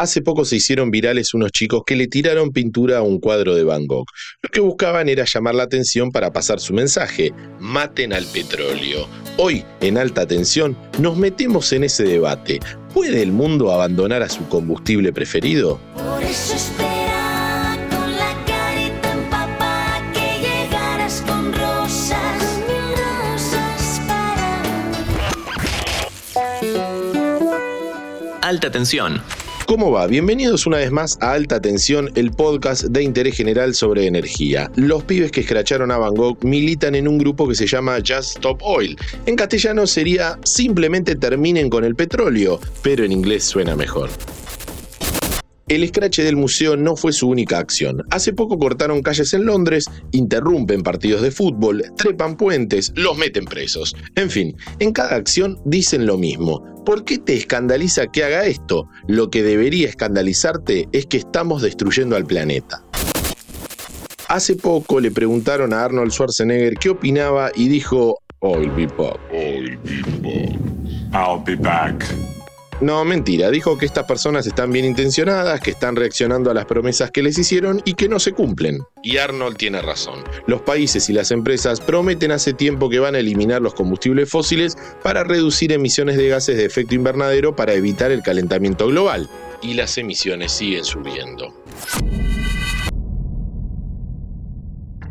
Hace poco se hicieron virales unos chicos que le tiraron pintura a un cuadro de Van Gogh. Lo que buscaban era llamar la atención para pasar su mensaje, maten al petróleo. Hoy, en alta tensión, nos metemos en ese debate. ¿Puede el mundo abandonar a su combustible preferido? Por eso espera con la carita empapada que llegaras con rosas, mil rosas para Alta tensión. ¿Cómo va? Bienvenidos una vez más a Alta Tensión, el podcast de interés general sobre energía. Los pibes que escracharon a Van Gogh militan en un grupo que se llama Just Stop Oil. En castellano sería simplemente terminen con el petróleo, pero en inglés suena mejor. El escrache del museo no fue su única acción. Hace poco cortaron calles en Londres, interrumpen partidos de fútbol, trepan puentes, los meten presos. En fin, en cada acción dicen lo mismo. ¿Por qué te escandaliza que haga esto? Lo que debería escandalizarte es que estamos destruyendo al planeta. Hace poco le preguntaron a Arnold Schwarzenegger qué opinaba y dijo, I'll be back. I'll be back. I'll be back. No, mentira, dijo que estas personas están bien intencionadas, que están reaccionando a las promesas que les hicieron y que no se cumplen. Y Arnold tiene razón. Los países y las empresas prometen hace tiempo que van a eliminar los combustibles fósiles para reducir emisiones de gases de efecto invernadero para evitar el calentamiento global. Y las emisiones siguen subiendo.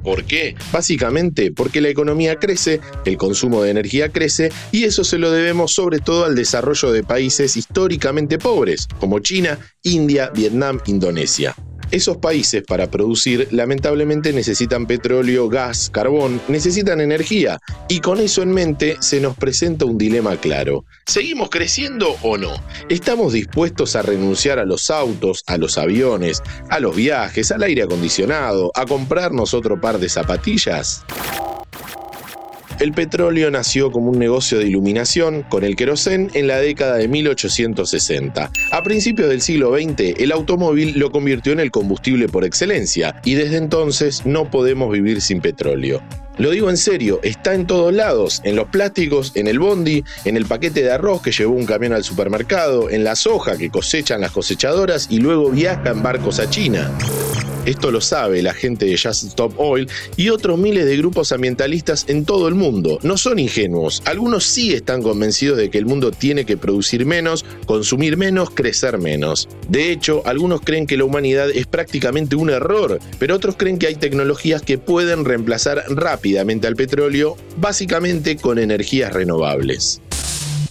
¿Por qué? Básicamente porque la economía crece, el consumo de energía crece y eso se lo debemos sobre todo al desarrollo de países históricamente pobres, como China, India, Vietnam, Indonesia. Esos países para producir lamentablemente necesitan petróleo, gas, carbón, necesitan energía y con eso en mente se nos presenta un dilema claro. ¿Seguimos creciendo o no? ¿Estamos dispuestos a renunciar a los autos, a los aviones, a los viajes, al aire acondicionado, a comprarnos otro par de zapatillas? El petróleo nació como un negocio de iluminación con el querosén en la década de 1860. A principios del siglo XX, el automóvil lo convirtió en el combustible por excelencia y desde entonces no podemos vivir sin petróleo. Lo digo en serio, está en todos lados, en los plásticos, en el bondi, en el paquete de arroz que llevó un camión al supermercado, en la soja que cosechan las cosechadoras y luego viaja en barcos a China. Esto lo sabe la gente de Just Stop Oil y otros miles de grupos ambientalistas en todo el mundo. No son ingenuos. Algunos sí están convencidos de que el mundo tiene que producir menos, consumir menos, crecer menos. De hecho, algunos creen que la humanidad es prácticamente un error, pero otros creen que hay tecnologías que pueden reemplazar rápidamente al petróleo, básicamente con energías renovables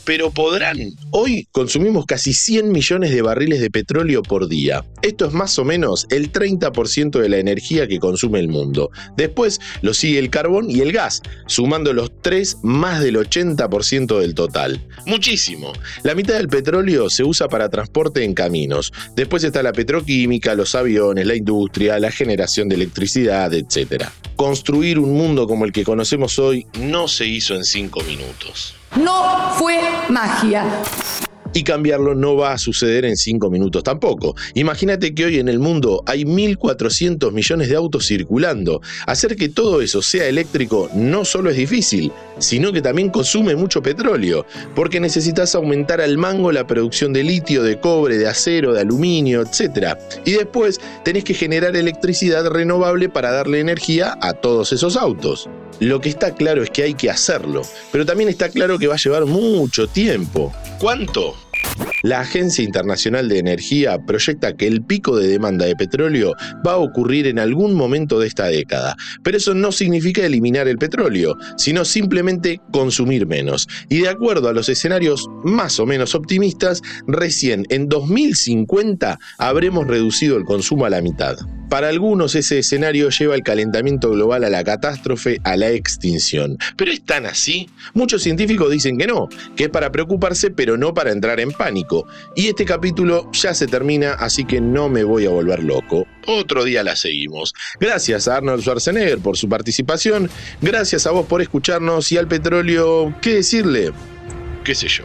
pero podrán. Hoy consumimos casi 100 millones de barriles de petróleo por día. Esto es más o menos el 30% de la energía que consume el mundo. Después lo sigue el carbón y el gas, sumando los tres más del 80% del total. Muchísimo. La mitad del petróleo se usa para transporte en caminos. Después está la petroquímica, los aviones, la industria, la generación de electricidad, etc. Construir un mundo como el que conocemos hoy no se hizo en 5 minutos. No fue magia. Y cambiarlo no va a suceder en 5 minutos tampoco. Imagínate que hoy en el mundo hay 1.400 millones de autos circulando. Hacer que todo eso sea eléctrico no solo es difícil, sino que también consume mucho petróleo, porque necesitas aumentar al mango la producción de litio, de cobre, de acero, de aluminio, etc. Y después tenés que generar electricidad renovable para darle energía a todos esos autos. Lo que está claro es que hay que hacerlo, pero también está claro que va a llevar mucho tiempo. ¿Cuánto? La Agencia Internacional de Energía proyecta que el pico de demanda de petróleo va a ocurrir en algún momento de esta década, pero eso no significa eliminar el petróleo, sino simplemente consumir menos. Y de acuerdo a los escenarios más o menos optimistas, recién en 2050 habremos reducido el consumo a la mitad. Para algunos ese escenario lleva el calentamiento global a la catástrofe, a la extinción. ¿Pero es tan así? Muchos científicos dicen que no, que es para preocuparse pero no para entrar en pánico. Y este capítulo ya se termina, así que no me voy a volver loco. Otro día la seguimos. Gracias a Arnold Schwarzenegger por su participación, gracias a vos por escucharnos y al petróleo, ¿qué decirle? ¿Qué sé yo?